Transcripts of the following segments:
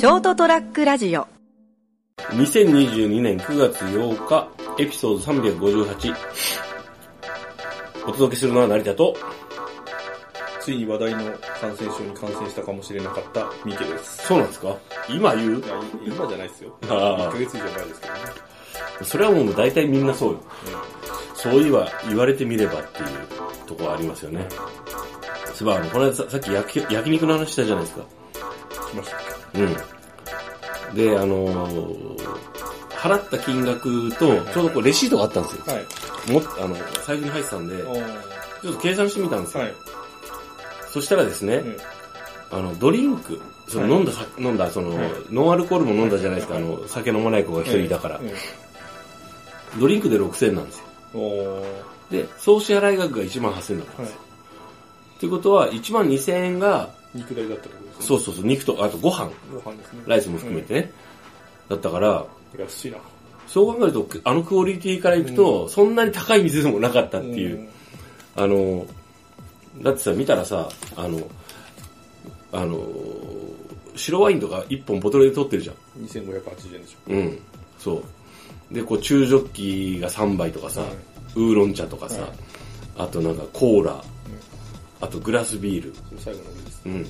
ショートトラックラジオ2022年9月8日、エピソード358。お届けするのは成田と、ついに話題の感染症に感染したかもしれなかったミケです。そうなんですか？今言う？いや、い今じゃないですよ。ああ1ヶ月以上前ですけどね。それはもう大体みんなそうよ。そういわ言われてみればっていうところありますよね。そういえば、あの、この間ささっき焼き焼肉の話したじゃないですか。来ました。うん。で、あのー払った金額と、ちょうどこうレシートがあったんですよ。はい。もあの、財布に入ってたんで、ちょっと計算してみたんですよ。はい。そしたらですね、うんあの、ドリンク、そのはい飲んださ、飲んだ、その、はいノンアルコールも飲んだじゃないですか、はいあの、酒飲まない子が一人いたから、うんドリンクで6000円なんですよ。で、総支払い額が1万8000円だったんはいですよ。。ということは、1万2000円が、肉代だったって。そうそうそう、肉と、あとご飯、ご飯ですね。ライスも含めてね、だったから、うん。安いな。そう考えると、あのクオリティからいくと、そんなに高い店でもなかったっていう。あの、だってさ、見たらさ、あの、あの、白ワインとか1本ボトルで取ってるじゃん。うん。2580円でしうん。そう。で、こう、中ジョッキが3杯とかさ、はいウーロン茶とかさ、はいあとなんかコーラ、あとグラスビール、ょ。最後の。うん。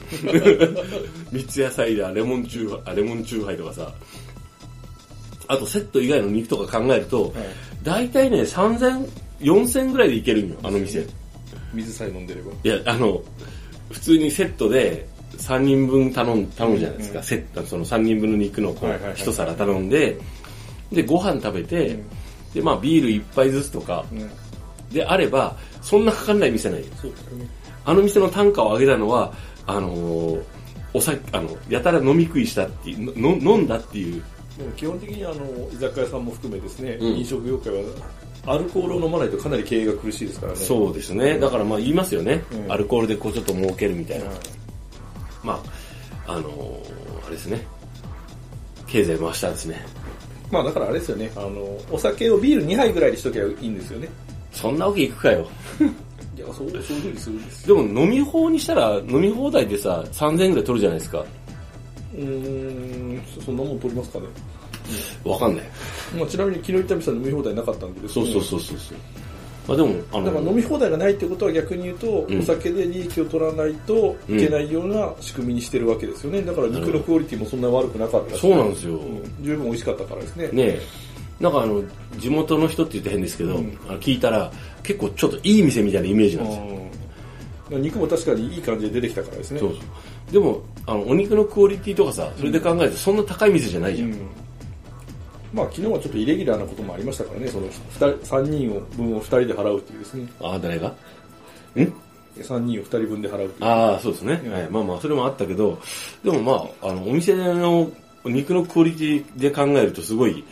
三ツ矢サイダー、レモンチューハイ、あ、レモンチューハイとかさ、あとセット以外の肉とか考えると、はい。だいたいね、3000、4000ぐらいでいけるんよ、あの店。水さえ飲んでれば。いや、あの、普通にセットで3人分頼む、頼むじゃないですか。うんセット、その3人分の肉のこうはいはいはい一皿頼んで、で、ご飯食べて、うんで、まあビール1杯ずつとかうん。であれば、そんなかかんない店ないよね。あの店の単価を上げたのは、あのーお酒、あの、やたら飲み食いしたっていう、の飲んだっていう、基本的にあの、居酒屋さんも含めですね、うん飲食業界は、アルコールを飲まないとかなり経営が苦しいですからね。そうですね。だからまあ言いますよね。うんアルコールでこうちょっと儲けるみたいな。はいまあ、あのーあれですね。経済回したんですね。まあだからあれですよね、あの、お酒をビール2杯ぐらいにしときゃいいんですよね。そんなわけいくかよ。いや、そう、そういうふうにするんですでも飲み放にしたら飲み放題でさ、3000円ぐらい取るじゃないですか。うーん、そそんなもん取りますかね。わかんない。まあちなみに昨日行った店は飲み放題なかったんでですねそうそうそうそうそう。まあでも、あの、だから飲み放題がないってことは逆に言うと、うんお酒で利益を取らないといけないような仕組みにしてるわけですよね。だから肉のクオリティもそんな悪くなかったしそうなんですよ。うん十分美味しかったからですね。ねえ。なんかあの、地元の人って言って変ですけど、うんあの聞いたら、結構ちょっといい店みたいなイメージなんですよ。うん肉も確かにいい感じで出てきたからですね。そうそう。でも、あの、お肉のクオリティとかさ、それで考えるとそんな高い店じゃないじゃん。うんまあ昨日はちょっとイレギュラーなこともありましたからね、その二人3人を分を2人で払うっていうですね。ああ、誰が？ん？3人を2人分で払うっていう。ああ、そうですね、うんはい。まあまあ、それもあったけど、でもまあ、あの、お店の肉のクオリティで考えるとすごい、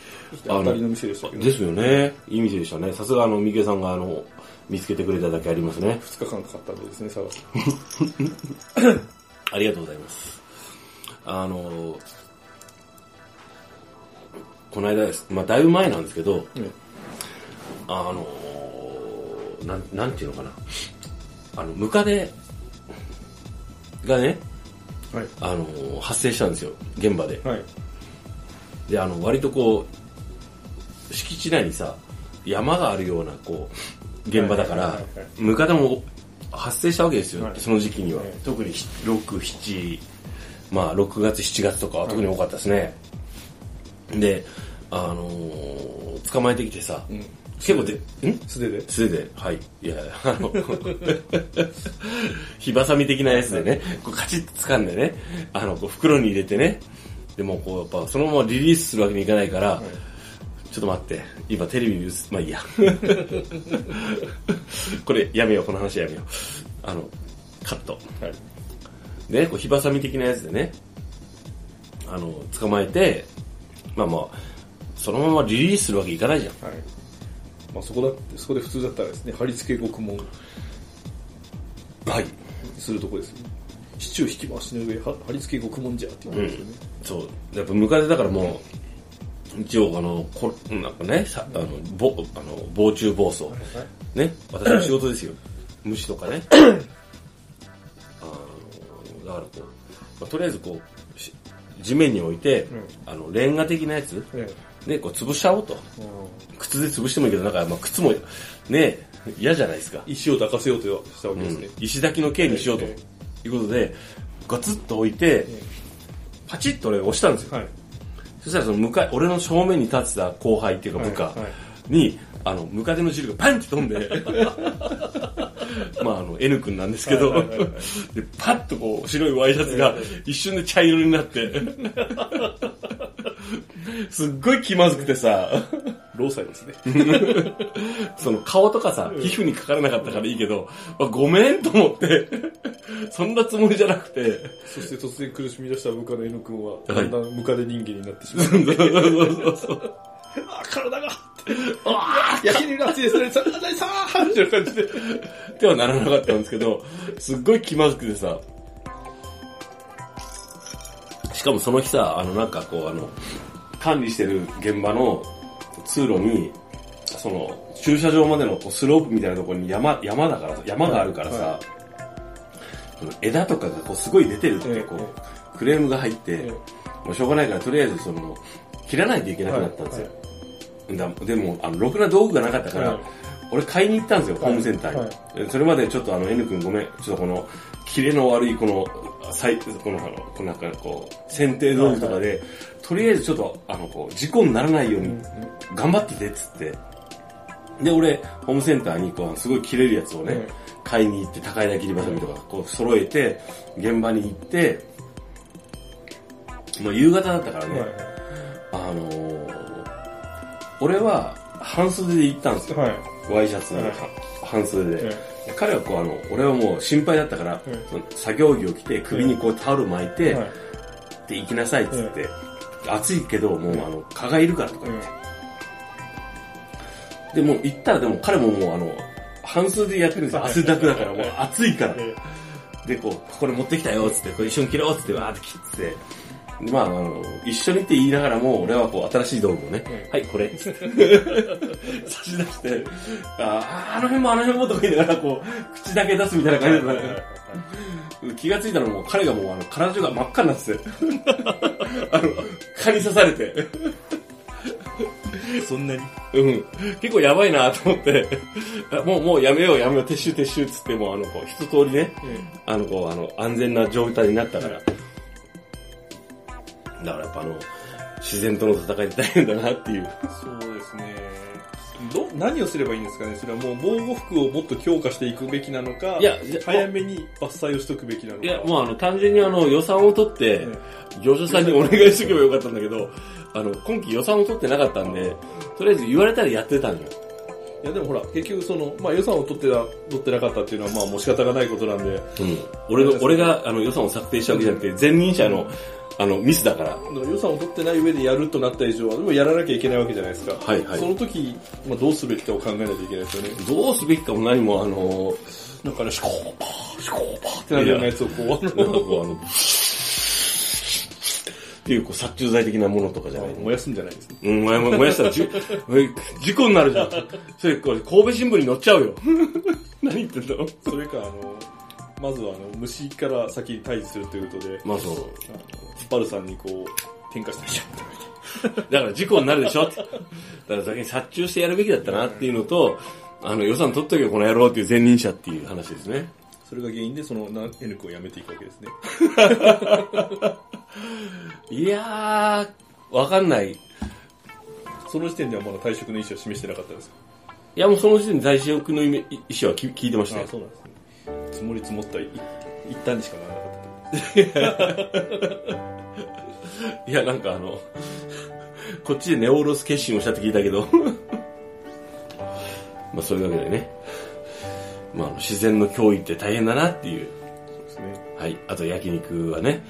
当たりの店でしたけど、ですよね。いい店でしたね。さすがあの、三毛さんがあの、見つけてくれただけありますね。2日間かかったんでですね、探す。ありがとうございます。あの、この間です。まあ、だいぶ前なんですけど、うんあの、なん、なんていうのかな。あの、ムカデがね、はい。あの、発生したんですよ。現場で。はい。で、あの、割とこう、敷地内にさ、山があるような、こう、現場だからムカデも発生したわけですよ、はいその時期には。はい特に6、7、まあ、6月、7月とかは特に多かったですね。で、あのー捕まえてきてさ、うん。結構で、ん素手で？素手で、はい。いや、あの、火ばさみ的なやつでね、こうカチッと掴んでね、あの、こう袋に入れてね、でもこう、やっぱそのままリリースするわけにいかないから、ちょっと待って、今テレビに映す、まあいいや。これやめよう、この話やめよう。あの、カット。はい。で、こう火ばさみ的なやつでね、あの、捕まえて、まあまあ、そのままリリースするわけいかないじゃん。はい。まあそこだって、そこで普通だったらですね、貼り付け獄門はい。するとこですよね。シチュー引き回しの上、は貼り付け獄門じゃって言うんですよね。そう。やっぱムカデだからもう、一応あの、こなんかね、さあの、ぼ、あの、防虫暴走。ね。私の仕事ですよ。虫とかね。あの、だからこう、まあとりあえずこう、し地面に置いて、うんあの、レンガ的なやつえで、こう潰しちゃおうと。え靴で潰してもいいけど、なんか、まあ、靴も、ね、嫌じゃないですか。石を抱かせようとしたわけうんですね。石抱きの刑にしようとえいうことで、ガツッと置いて、パチッと俺が押したんですよ。はい。そしたらその向かい、俺の正面に立ってた後輩っていうか部下はいはいに、あの、ムカデの汁がパンって飛んで、まああの、N 君なんですけど、で、パッとこう、白いワイシャツが一瞬で茶色になって、すっごい気まずくてさ、労災ですね。その顔とかさ、皮膚にかからなかったからいいけど、あごめんと思って、そんなつもりじゃなくて、そして突然苦しみ出した部下の N 君は、いだんだんムカデ人間になってしまう。そうそうそうそう。あ、体が焼き肉が熱いですね。さあ、何さあみたいな感じで。ってはならなかったんですけど、すっごい気まずくてさ、しかもその日さ、あのなんかこうあの、管理してる現場の通路に、その駐車場までのスロープみたいなところに山、山だからさ、山があるからさ、はその枝とかがこうすごい出てるってこう、クレームが入って、えもうしょうがないからとりあえずその、切らないといけなくなったんですよ。だでも、あの、ろくな道具がなかったから、はい。俺買いに行ったんですよ、ホームセンターに。それまでちょっとあの、N 君ごめん、ちょっとこの、キレの悪いこの、サイこの、あの、このなんかこう、剪定道具とかで、とりあえずちょっと、あの、こう、事故にならないように、頑張ってて、っつって。で、俺、ホームセンターに、こう、すごい切れるやつをね、うん買いに行って、高枝切りバサミとか、こう、揃えて、現場に行って、もう夕方だったからね、はいあのー、俺は半袖で行ったんですよ。はい。ワイシャツのはい半袖で。え彼はこうあの、俺はもう心配だったから、うん。その作業着を着て首にこうタオル巻いて、はいで行きなさいっつって、暑いけどもうあの、蚊がいるからとか言って。で、もう行ったらでも彼ももうあの、半袖でやってるんですよ。はい汗だくだから、もう暑いから。えで、こう、ここで持ってきたよ、つって、これ一緒に切ろう、つって、わーって切って、でまあ、あの、一緒にって言いながらも、俺はこう、新しい道具をね、うん。はい、これ、差し出して、あーあの辺もあの辺もとか言いながら、こう、口だけ出すみたいな感じで、気がついたらもう彼がもう、あの、体中が真っ赤になってて、あの、蚊に刺されて、そんなに？うん。結構やばいなと思って、あもう、もうやめようやめよう、撤収撤収っつって、もうあの、こう、一通りね、あの、こう、あの、安全な状態になったから。だからやっぱあの、自然との戦いって大変だなっていう。そうですね。ど、何をすればいいんですかね？それはもう防護服をもっと強化していくべきなのか、いや早めに伐採をしとくべきなのか。いや、もうあの、単純にあの、予算を取ってえ、業者さんにお願いしとけばよかったんだけど、あの、今期予算を取ってなかったんで、とりあえず言われたらやってたんよ。いやでもほら、結局その、まあ予算を取ってな、取ってなかったっていうのはまあもう仕方がないことなんで、うん。俺が、俺があの予算を策定したわけじゃなくて、前任者の、あの、ミスだから。予算を取ってない上でやるとなった以上は、でもやらなきゃいけないわけじゃないですか。はいはいその時、まあどうすべきかを考えないといけないですよね。どうすべきかも何も、あの、なんかね、シコーパー、シコーパーってなるようなやつを こう、あの、っていうこう殺虫剤的なものとかじゃない燃やすんじゃないですね。うん、燃や燃やしたらじ 事故になるじゃん。それ、これ神戸新聞に載っちゃうよ。何言ってんだ？ろそれか、あの、まずはあの、虫から先に退治するということで、まあそう。パルさんにこう、点火して、シャッとだから事故になるでしょって。だから先に殺虫してやるべきだったなっていうのと、あの予算取っとけよ、この野郎っていう前任者っていう話ですね。それが原因で、その、な N 君を辞めていくわけですね。いやー、わかんない。いその時点ではまだ退職の意思を示してなかったですか？やもうその時点で在職の意味意思はき聞いてましたよ。そうなんですね。積もり積もったい一旦にしかならなかっいや、なんかあの、こっちでネオロス決心をしたって聞いたけど、まあそういうわけでね、まあ自然の脅威って大変だなっていう、そうですね。はい。あと焼肉はね、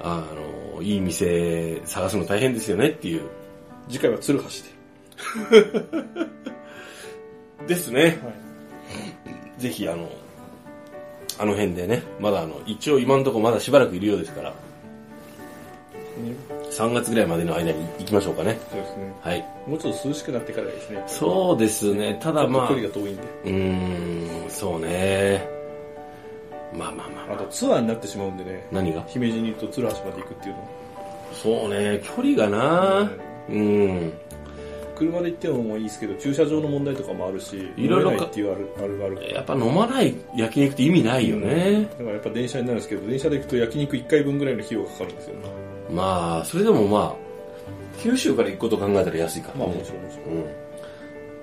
あの、いい店探すの大変ですよねっていう。次回は鶴橋で。ですね。ぜひあの、あの辺でね、まだあの、一応今のところまだしばらくいるようですから、3月ぐらいまでの間に行きましょうかね。そうですね。はい。もうちょっと涼しくなってからですね。そうですね。ただまあ、距う離が遠いんで。ーん、そうね。まあまあまあまあ。あとツアーになってしまうんでね。何が？姫路に行くと鶴橋まで行くっていうのは。そうね、距離がなうん。車で行ってももういいですけど、駐車場の問題とかもあるし、いろいろっていうあるある。やっぱ飲まない焼肉って意味ないよね。だからやっぱ電車になるんですけど、電車で行くと焼肉1回分ぐらいの費用がかかるんですよね。まあ、それでもまあ、九州から行くことを考えたら安いからね。まあもちろんもちろん。うん。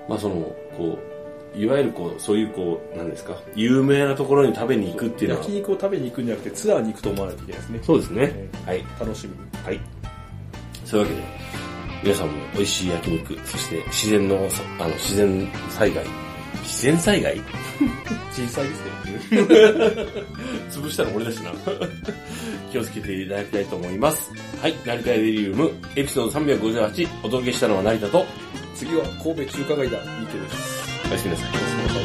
まあその、こう、いわゆるこう、そういうこう、なんですか、有名なところに食べに行くっていうのは焼、肉を食べに行くんじゃなくてツアーに行くと思わないといけないですね。そうですね。ねはい。楽しみに。はい。そういうわけで、皆さんも美味しい焼肉、そして自然の、さあの、自然災害、自然災害？小さいですけどね。潰したの俺だしな。気をつけていただきたいと思います。はい。成田エデリウム、エピソード358、お届けしたのは成田と、次は神戸中華街だ。ミケです。おやすみなさい。おやすみなさい。